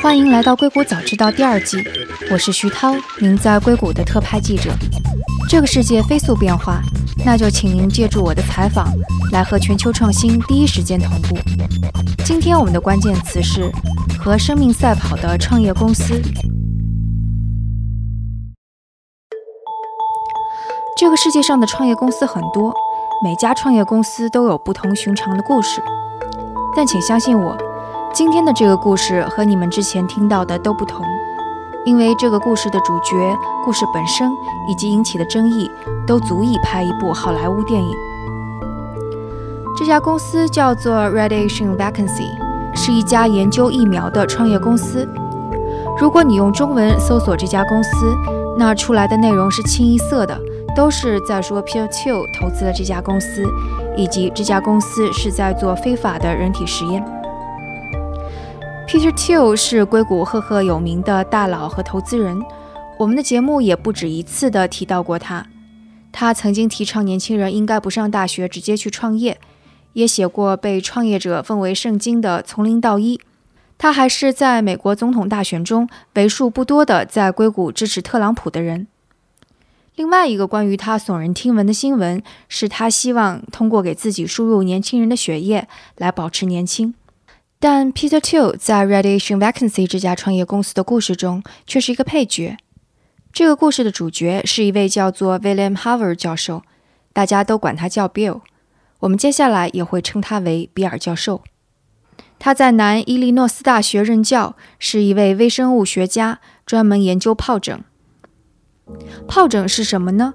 欢迎来到《硅谷早知道》第二季，我是徐涛，您在硅谷的特派记者。这个世界飞速变化，那就请您借助我的采访，来和全球创新第一时间同步。今天我们的关键词是和生命赛跑的创业公司。这个世界上的创业公司很多，每家创业公司都有不同寻常的故事，但请相信我。今天的这个故事和你们之前听到的都不同，因为这个故事的主角、故事本身以及引起的争议，都足以拍一部好莱坞电影。这家公司叫做 Radiation Vacancy，是一家研究疫苗的创业公司。如果你用中文搜索这家公司，那出来的内容是清一色的，都是在说 p o 2投资了这家公司，以及这家公司是在做非法的人体实验。Peter Thiel 是硅谷赫赫有名的大佬和投资人，我们的节目也不止一次地提到过他。他曾经提倡年轻人应该不上大学，直接去创业，也写过被创业者奉为圣经的《从零到一》。他还是在美国总统大选中为数不多的在硅谷支持特朗普的人。另外一个关于他耸人听闻的新闻是，他希望通过给自己输入年轻人的血液来保持年轻。但 Peter Thiel 在 Radiation Vacancy 这家创业公司的故事中却是一个配角。这个故事的主角是一位叫做 William Harvard 教授，大家都管他叫 Bill。我们接下来也会称他为比尔教授。他在南伊利诺斯大学任教，是一位微生物学家，专门研究疱疹。疱疹是什么呢？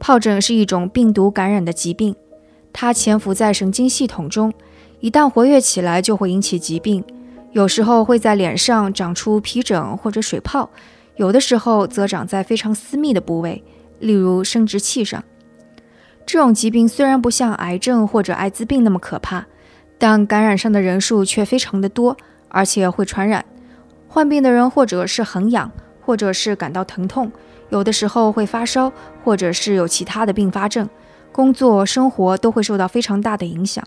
疱疹是一种病毒感染的疾病，它潜伏在神经系统中。一旦活跃起来，就会引起疾病。有时候会在脸上长出皮疹或者水泡，有的时候则长在非常私密的部位，例如生殖器上。这种疾病虽然不像癌症或者艾滋病那么可怕，但感染上的人数却非常的多，而且会传染。患病的人或者是很痒，或者是感到疼痛，有的时候会发烧，或者是有其他的并发症，工作生活都会受到非常大的影响。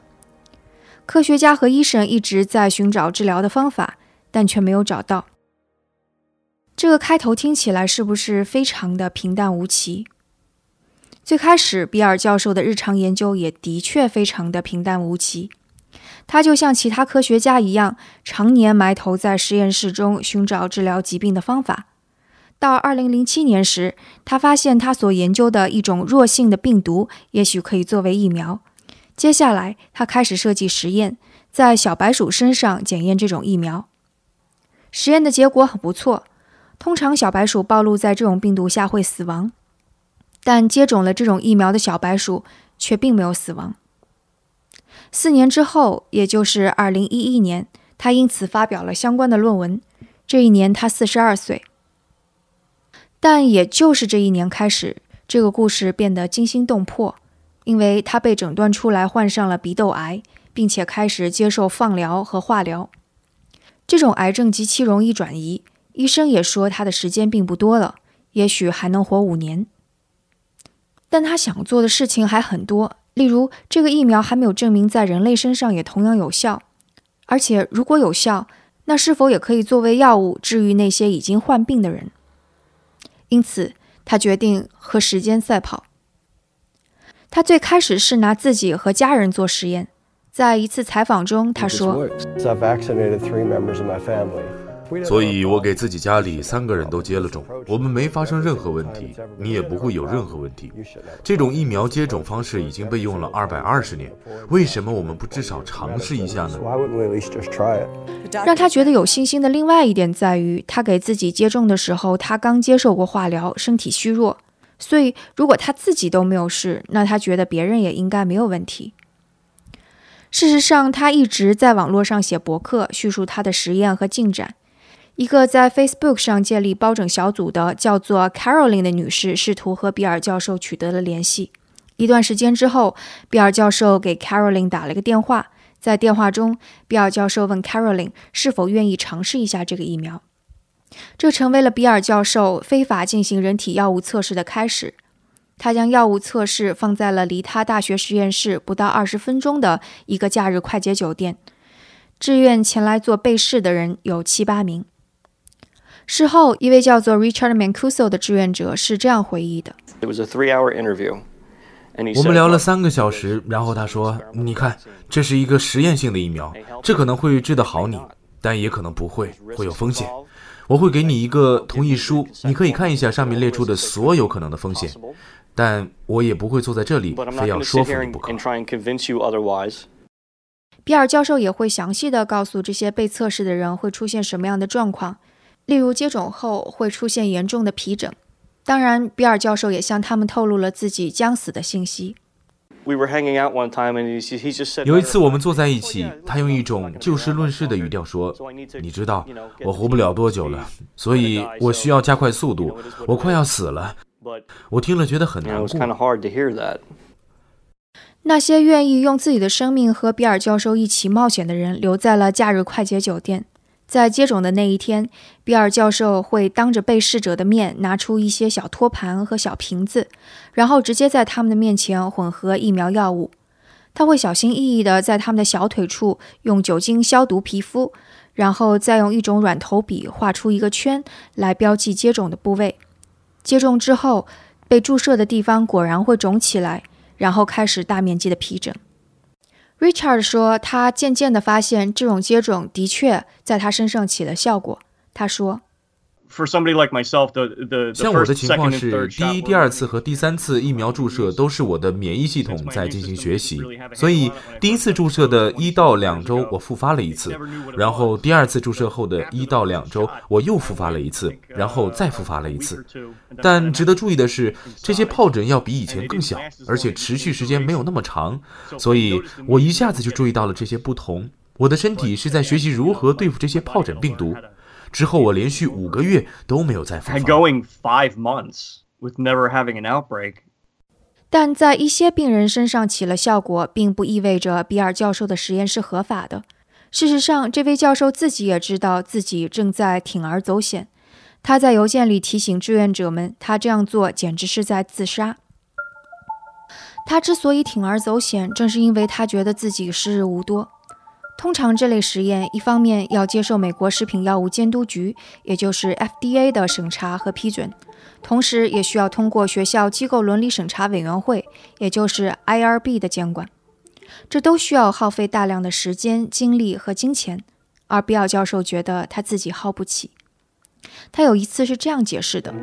科学家和医生一直在寻找治疗的方法，但却没有找到。这个开头听起来是不是非常的平淡无奇？最开始，比尔教授的日常研究也的确非常的平淡无奇。他就像其他科学家一样，常年埋头在实验室中寻找治疗疾病的方法。到2007年时，他发现他所研究的一种弱性的病毒也许可以作为疫苗。接下来，他开始设计实验，在小白鼠身上检验这种疫苗。实验的结果很不错。通常，小白鼠暴露在这种病毒下会死亡，但接种了这种疫苗的小白鼠却并没有死亡。四年之后，也就是2011年，他因此发表了相关的论文。这一年，他42岁。但也就是这一年开始，这个故事变得惊心动魄。因为他被诊断出来患上了鼻窦癌，并且开始接受放疗和化疗。这种癌症极其容易转移，医生也说他的时间并不多了，也许还能活五年。但他想做的事情还很多，例如这个疫苗还没有证明在人类身上也同样有效，而且如果有效，那是否也可以作为药物治愈那些已经患病的人？因此，他决定和时间赛跑。他最开始是拿自己和家人做实验，在一次采访中，他说：“所以，我给自己家里三个人都接了种，我们没发生任何问题，你也不会有任何问题。这种疫苗接种方式已经被用了二百二十年，为什么我们不至少尝试一下呢？”让他觉得有信心的另外一点在于，他给自己接种的时候，他刚接受过化疗，身体虚弱。所以，如果他自己都没有事，那他觉得别人也应该没有问题。事实上，他一直在网络上写博客，叙述他的实验和进展。一个在 Facebook 上建立包拯小组的叫做 Caroline 的女士，试图和比尔教授取得了联系。一段时间之后，比尔教授给 Caroline 打了个电话。在电话中，比尔教授问 Caroline 是否愿意尝试一下这个疫苗。这成为了比尔教授非法进行人体药物测试的开始。他将药物测试放在了离他大学实验室不到二十分钟的一个假日快捷酒店。志愿前来做被试的人有七八名。事后，一位叫做 Richard Mancuso 的志愿者是这样回忆的：“It was a three-hour interview.” 我们聊了三个小时，然后他说：“你看，这是一个实验性的疫苗，这可能会治得好你，但也可能不会，会有风险。我会给你一个同意书，你可以看一下上面列出的所有可能的风险，但我也不会坐在这里非要说服你不可。”比尔教授也会详细的告诉这些被测试的人会出现什么样的状况，例如接种后会出现严重的皮疹。当然，比尔教授也向他们透露了自己将死的信息。有一次，我们坐在一起，他用一种就事论事的语调说：“你知道，我活不了多久了，所以我需要加快速度，我快要死了。”我听了觉得很难过。那些愿意用自己的生命和比尔教授一起冒险的人，留在了假日快捷酒店。在接种的那一天，比尔教授会当着被试者的面拿出一些小托盘和小瓶子，然后直接在他们的面前混合疫苗药物。他会小心翼翼地在他们的小腿处用酒精消毒皮肤，然后再用一种软头笔画出一个圈来标记接种的部位。接种之后，被注射的地方果然会肿起来，然后开始大面积的皮疹。Richard 说，他渐渐地发现这种接种的确在他身上起了效果。他说。像我的情况是，第一、第二次和第三次疫苗注射都是我的免疫系统在进行学习，所以第一次注射的一到两周我复发了一次，然后第二次注射后的一到两周我又复发了一次，然后再复发了一次。但值得注意的是，这些疱疹要比以前更小，而且持续时间没有那么长，所以我一下子就注意到了这些不同。我的身体是在学习如何对付这些疱疹病毒。之后，我连续五个月都没有再复发。但在一些病人身上起了效果，并不意味着比尔教授的实验是合法的。事实上，这位教授自己也知道自己正在铤而走险。他在邮件里提醒志愿者们，他这样做简直是在自杀。他之所以铤而走险，正是因为他觉得自己时日无多。通常这类实验，一方面要接受美国食品药物监督局，也就是 FDA 的审查和批准，同时也需要通过学校机构伦理审查委员会，也就是 IRB 的监管。这都需要耗费大量的时间、精力和金钱，而比尔教授觉得他自己耗不起。他有一次是这样解释的：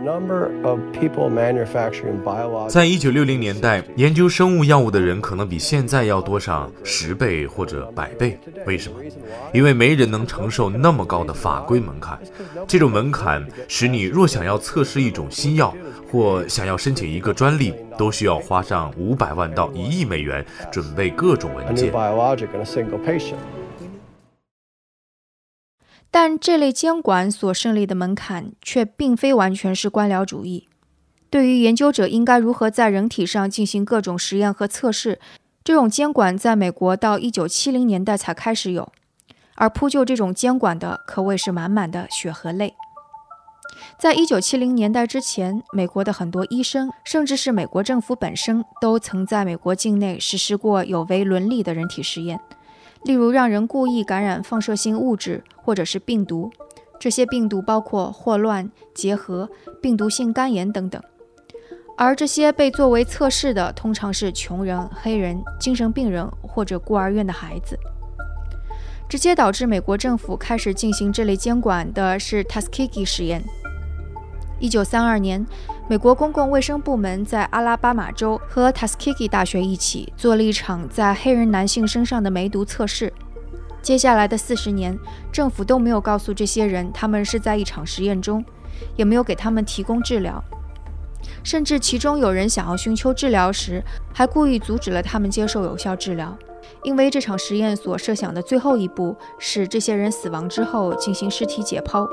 在一九六零年代，研究生物药物的人可能比现在要多上十倍或者百倍。为什么？因为没人能承受那么高的法规门槛。这种门槛使你若想要测试一种新药，或想要申请一个专利，都需要花上五百万到一亿美元准备各种文件。但这类监管所胜利的门槛却并非完全是官僚主义。对于研究者应该如何在人体上进行各种实验和测试，这种监管在美国到1970年代才开始有，而铺就这种监管的可谓是满满的血和泪。在1970年代之前，美国的很多医生，甚至是美国政府本身，都曾在美国境内实施过有违伦理的人体实验。例如，让人故意感染放射性物质或者是病毒，这些病毒包括霍乱、结核、病毒性肝炎等等。而这些被作为测试的，通常是穷人、黑人、精神病人或者孤儿院的孩子。直接导致美国政府开始进行这类监管的是 Tuskegee 实验。一九三二年。美国公共卫生部门在阿拉巴马州和 Tuskegee 大学一起做了一场在黑人男性身上的梅毒测试。接下来的四十年，政府都没有告诉这些人他们是在一场实验中，也没有给他们提供治疗。甚至其中有人想要寻求治疗时，还故意阻止了他们接受有效治疗，因为这场实验所设想的最后一步是这些人死亡之后进行尸体解剖。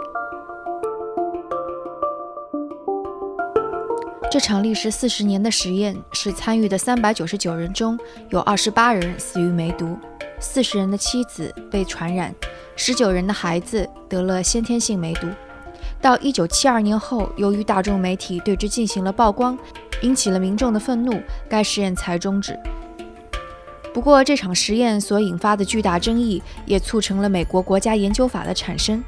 这场历时四十年的实验，是参与的三百九十九人中有二十八人死于梅毒，四十人的妻子被传染，十九人的孩子得了先天性梅毒。到一九七二年后，由于大众媒体对之进行了曝光，引起了民众的愤怒，该实验才终止。不过，这场实验所引发的巨大争议，也促成了美国国家研究法的产生。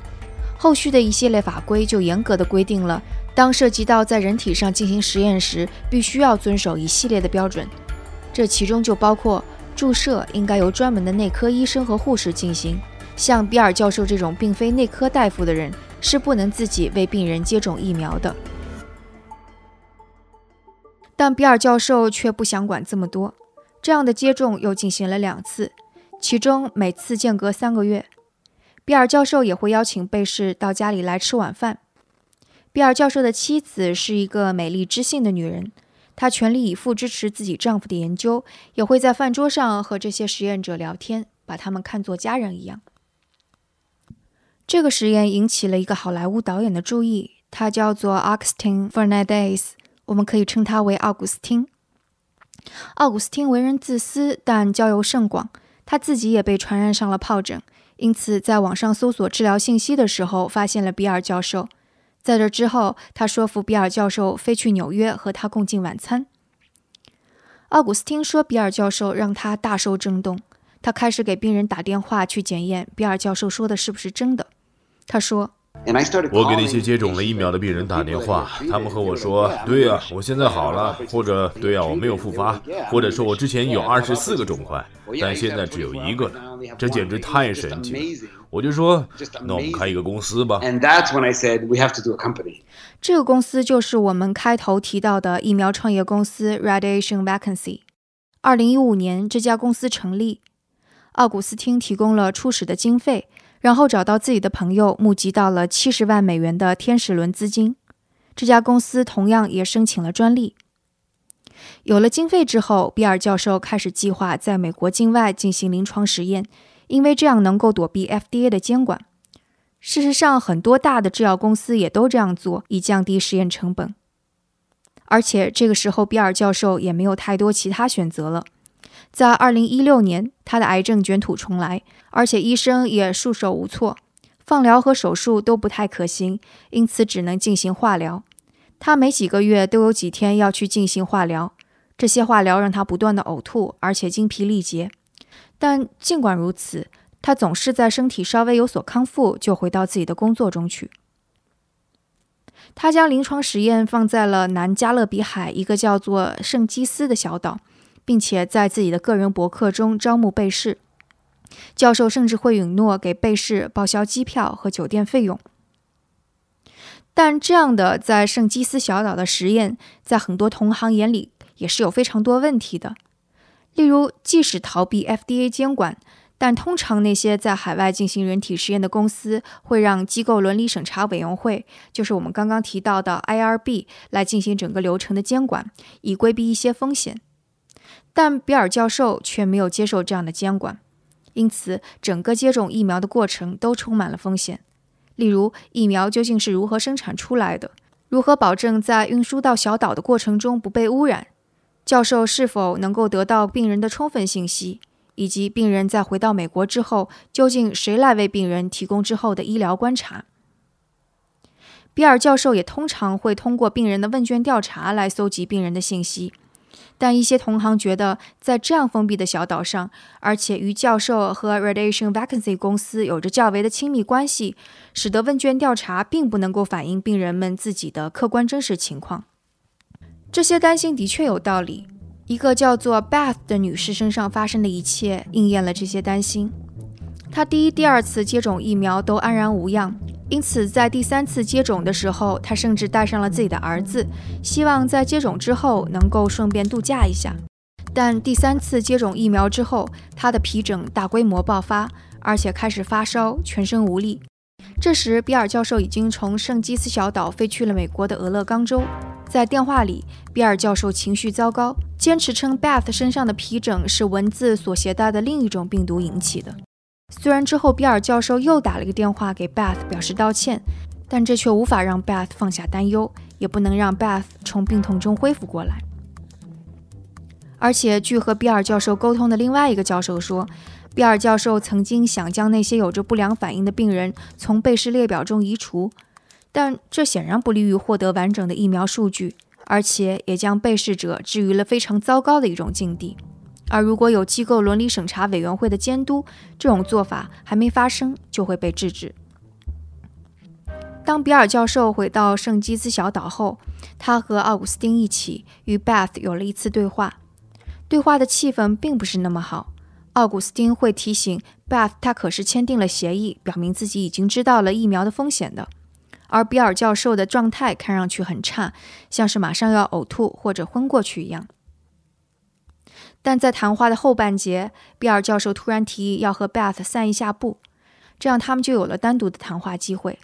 后续的一系列法规就严格的规定了，当涉及到在人体上进行实验时，必须要遵守一系列的标准。这其中就包括注射应该由专门的内科医生和护士进行。像比尔教授这种并非内科大夫的人，是不能自己为病人接种疫苗的。但比尔教授却不想管这么多，这样的接种又进行了两次，其中每次间隔三个月。比尔教授也会邀请被试到家里来吃晚饭。比尔教授的妻子是一个美丽知性的女人，她全力以赴支持自己丈夫的研究，也会在饭桌上和这些实验者聊天，把他们看作家人一样。这个实验引起了一个好莱坞导演的注意，他叫做 Augustin Fernandez，我们可以称他为奥古斯汀。奥古斯汀为人自私，但交友甚广，他自己也被传染上了疱疹，因此在网上搜索治疗信息的时候，发现了比尔教授。在这之后，他说服比尔教授飞去纽约和他共进晚餐。奥古斯汀说，比尔教授让他大受震动。他开始给病人打电话去检验比尔教授说的是不是真的。他说：“我给那些接种了疫苗的病人打电话，他们和我说，对呀，我现在好了，或者对呀，我没有复发，或者说我之前有二十四个肿块，但现在只有一个了。这简直太神奇了！我就说，那我们开一个公司吧。这个公司就是我们开头提到的疫苗创业公司 Radiation Vacancy。二零一五年，这家公司成立。”奥古斯汀提供了初始的经费，然后找到自己的朋友，募集到了七十万美元的天使轮资金。这家公司同样也申请了专利。有了经费之后，比尔教授开始计划在美国境外进行临床实验，因为这样能够躲避 FDA 的监管。事实上，很多大的制药公司也都这样做，以降低实验成本。而且这个时候，比尔教授也没有太多其他选择了。在二零一六年，他的癌症卷土重来，而且医生也束手无措，放疗和手术都不太可行，因此只能进行化疗。他每几个月都有几天要去进行化疗，这些化疗让他不断的呕吐，而且精疲力竭。但尽管如此，他总是在身体稍微有所康复就回到自己的工作中去。他将临床实验放在了南加勒比海一个叫做圣基斯的小岛。并且在自己的个人博客中招募被试，教授甚至会允诺给被试报销机票和酒店费用。但这样的在圣基斯小岛的实验，在很多同行眼里也是有非常多问题的。例如，即使逃避 FDA 监管，但通常那些在海外进行人体实验的公司会让机构伦理审查委员会，就是我们刚刚提到的 IRB 来进行整个流程的监管，以规避一些风险。但比尔教授却没有接受这样的监管，因此整个接种疫苗的过程都充满了风险。例如，疫苗究竟是如何生产出来的？如何保证在运输到小岛的过程中不被污染？教授是否能够得到病人的充分信息？以及病人在回到美国之后，究竟谁来为病人提供之后的医疗观察？比尔教授也通常会通过病人的问卷调查来搜集病人的信息。但一些同行觉得，在这样封闭的小岛上，而且与教授和 Radiation Vacancy 公司有着较为的亲密关系，使得问卷调查并不能够反映病人们自己的客观真实情况。这些担心的确有道理。一个叫做 Beth 的女士身上发生的一切应验了这些担心。她第一、第二次接种疫苗都安然无恙。因此，在第三次接种的时候，他甚至带上了自己的儿子，希望在接种之后能够顺便度假一下。但第三次接种疫苗之后，他的皮疹大规模爆发，而且开始发烧，全身无力。这时，比尔教授已经从圣基斯小岛飞去了美国的俄勒冈州。在电话里，比尔教授情绪糟糕，坚持称 Beth 身上的皮疹是蚊子所携带的另一种病毒引起的。虽然之后比尔教授又打了一个电话给 Beth 表示道歉，但这却无法让 Beth 放下担忧，也不能让 Beth 从病痛中恢复过来。而且，据和比尔教授沟通的另外一个教授说，比尔教授曾经想将那些有着不良反应的病人从被试列表中移除，但这显然不利于获得完整的疫苗数据，而且也将被试者置于了非常糟糕的一种境地。而如果有机构伦理审查委员会的监督，这种做法还没发生就会被制止。当比尔教授回到圣基兹小岛后，他和奥古斯丁一起与 Beth 有了一次对话。对话的气氛并不是那么好。奥古斯丁会提醒 Beth，他可是签订了协议，表明自己已经知道了疫苗的风险的。而比尔教授的状态看上去很差，像是马上要呕吐或者昏过去一样。但在谈话的后半节，比尔教授突然提议要和 Beth 散一下步，这样他们就有了单独的谈话机会。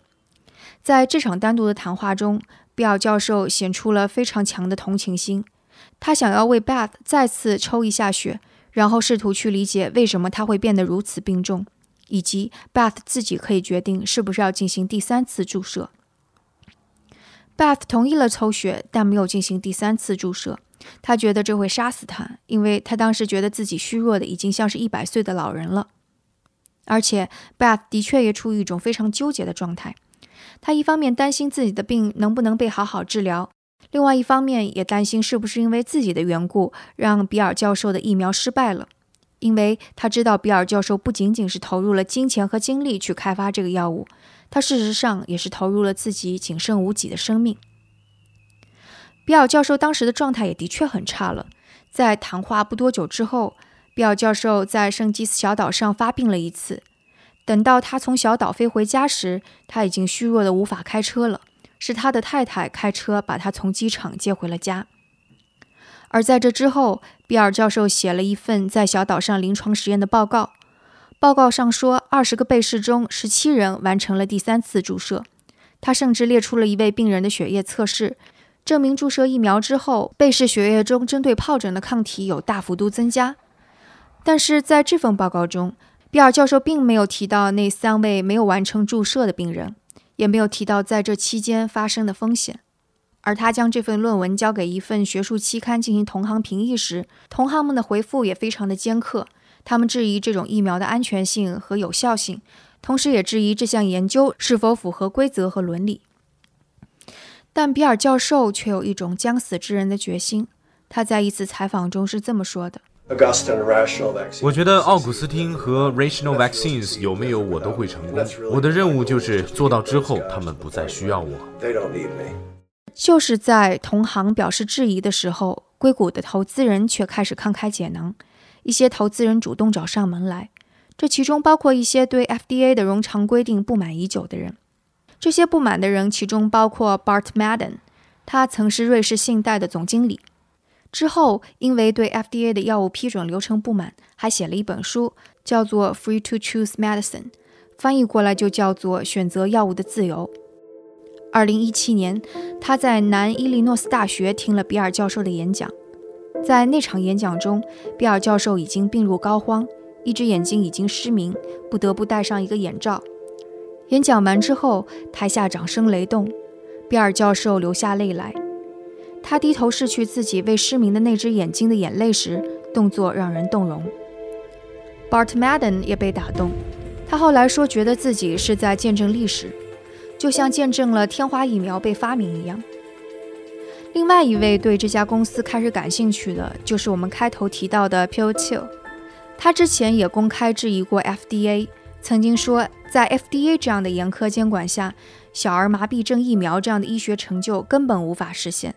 在这场单独的谈话中，比尔教授显出了非常强的同情心，他想要为 Beth 再次抽一下血，然后试图去理解为什么他会变得如此病重，以及 Beth 自己可以决定是不是要进行第三次注射。Beth 同意了抽血，但没有进行第三次注射。他觉得这会杀死他，因为他当时觉得自己虚弱的已经像是一百岁的老人了。而且，Beth 的确也处于一种非常纠结的状态。他一方面担心自己的病能不能被好好治疗，另外一方面也担心是不是因为自己的缘故让比尔教授的疫苗失败了。因为他知道比尔教授不仅仅是投入了金钱和精力去开发这个药物，他事实上也是投入了自己仅剩无几的生命。比尔教授当时的状态也的确很差了。在谈话不多久之后，比尔教授在圣基斯小岛上发病了一次。等到他从小岛飞回家时，他已经虚弱的无法开车了。是他的太太开车把他从机场接回了家。而在这之后，比尔教授写了一份在小岛上临床实验的报告。报告上说，二十个被试中，十七人完成了第三次注射。他甚至列出了一位病人的血液测试。证明注射疫苗之后，被试血液中针对疱疹的抗体有大幅度增加。但是在这份报告中，比尔教授并没有提到那三位没有完成注射的病人，也没有提到在这期间发生的风险。而他将这份论文交给一份学术期刊进行同行评议时，同行们的回复也非常的尖刻。他们质疑这种疫苗的安全性和有效性，同时也质疑这项研究是否符合规则和伦理。但比尔教授却有一种将死之人的决心。他在一次采访中是这么说的：“我觉得奥古斯汀和 Rational Vaccines 有没有我都会成功。我的任务就是做到之后，他们不再需要我。”就是在同行表示质疑的时候，硅谷的投资人却开始慷慨解囊。一些投资人主动找上门来，这其中包括一些对 FDA 的冗长规定不满已久的人。这些不满的人，其中包括 Bart Madden，他曾是瑞士信贷的总经理。之后，因为对 FDA 的药物批准流程不满，还写了一本书，叫做《Free to Choose Medicine》，翻译过来就叫做《选择药物的自由》。二零一七年，他在南伊利诺斯大学听了比尔教授的演讲。在那场演讲中，比尔教授已经病入膏肓，一只眼睛已经失明，不得不戴上一个眼罩。演讲完之后，台下掌声雷动，比尔教授流下泪来。他低头拭去自己未失明的那只眼睛的眼泪时，动作让人动容。Bart Madden 也被打动，他后来说，觉得自己是在见证历史，就像见证了天花疫苗被发明一样。另外一位对这家公司开始感兴趣的，就是我们开头提到的 p i l t i l 他之前也公开质疑过 FDA。曾经说，在 FDA 这样的严苛监管下，小儿麻痹症疫苗这样的医学成就根本无法实现。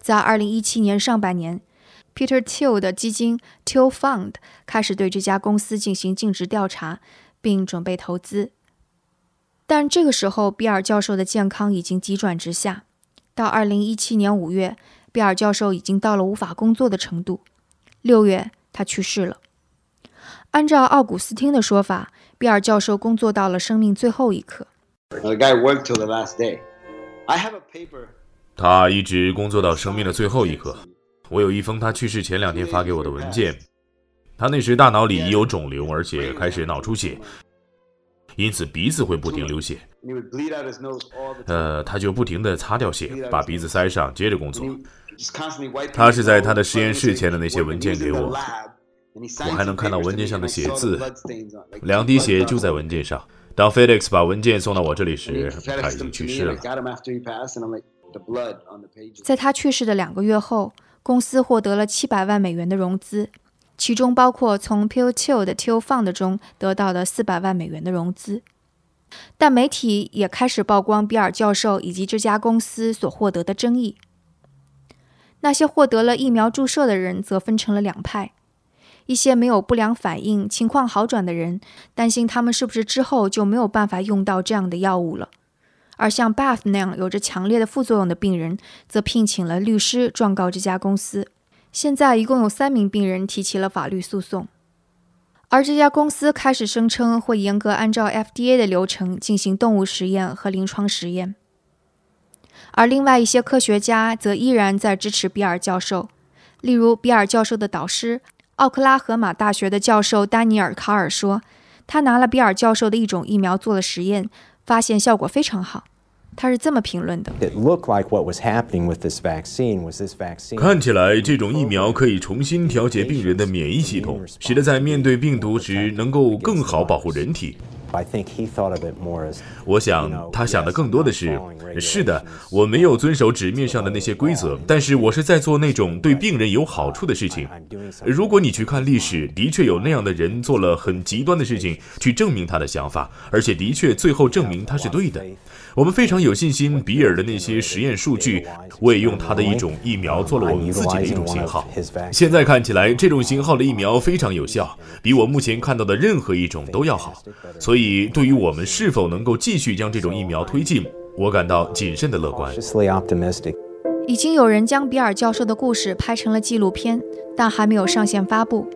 在2017年上半年，Peter Thiel 的基金 Thiel Fund 开始对这家公司进行尽职调查，并准备投资。但这个时候，比尔教授的健康已经急转直下。到二零一七年五月，比尔教授已经到了无法工作的程度。六月，他去世了。按照奥古斯汀的说法，比尔教授工作到了生命最后一刻。他一直工作到生命的最后一刻。我有一封他去世前两天发给我的文件。他那时大脑里已有肿瘤，而且开始脑出血，因此鼻子会不停流血。呃，他就不停地擦掉血，把鼻子塞上，接着工作。他是在他的实验室签的那些文件给我。我还能看到文件上的写字，两滴血就在文件上。当 FedEx 把文件送到我这里时，他已经去世了。在他去世的两个月后，公司获得了七百万美元的融资。其中包括从 p i l t i l 的 Till Fund 中得到的四百万美元的融资。但媒体也开始曝光比尔教授以及这家公司所获得的争议。那些获得了疫苗注射的人则分成了两派：一些没有不良反应、情况好转的人担心他们是不是之后就没有办法用到这样的药物了；而像 Bath 那样有着强烈的副作用的病人，则聘请了律师状告这家公司。现在一共有三名病人提起了法律诉讼。而这家公司开始声称会严格按照 FDA 的流程进行动物实验和临床实验，而另外一些科学家则依然在支持比尔教授。例如，比尔教授的导师奥克拉荷马大学的教授丹尼尔·卡尔说，他拿了比尔教授的一种疫苗做了实验，发现效果非常好。他是这么评论的：看起来，这种疫苗可以重新调节病人的免疫系统，使得在面对病毒时能够更好保护人体。我想他想的更多的是：是的，我没有遵守纸面上的那些规则，但是我是在做那种对病人有好处的事情。如果你去看历史，的确有那样的人做了很极端的事情去证明他的想法，而且的确最后证明他是对的。我们非常有信心，比尔的那些实验数据，我也用他的一种疫苗做了我们自己的一种型号。现在看起来，这种型号的疫苗非常有效，比我目前看到的任何一种都要好。所以，对于我们是否能够继续将这种疫苗推进，我感到谨慎的乐观。已经有人将比尔教授的故事拍成了纪录片，但还没有上线发布。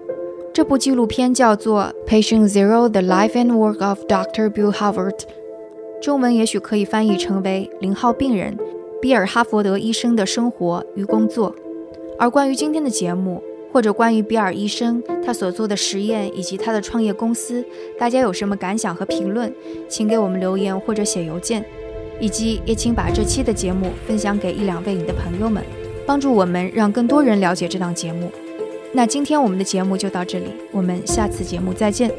这部纪录片叫做《Patient Zero: The Life and Work of Dr. Bill Harvard》。中文也许可以翻译成为“零号病人比尔·哈佛德医生的生活与工作”。而关于今天的节目，或者关于比尔医生他所做的实验以及他的创业公司，大家有什么感想和评论，请给我们留言或者写邮件，以及也请把这期的节目分享给一两位你的朋友们，帮助我们让更多人了解这档节目。那今天我们的节目就到这里，我们下次节目再见。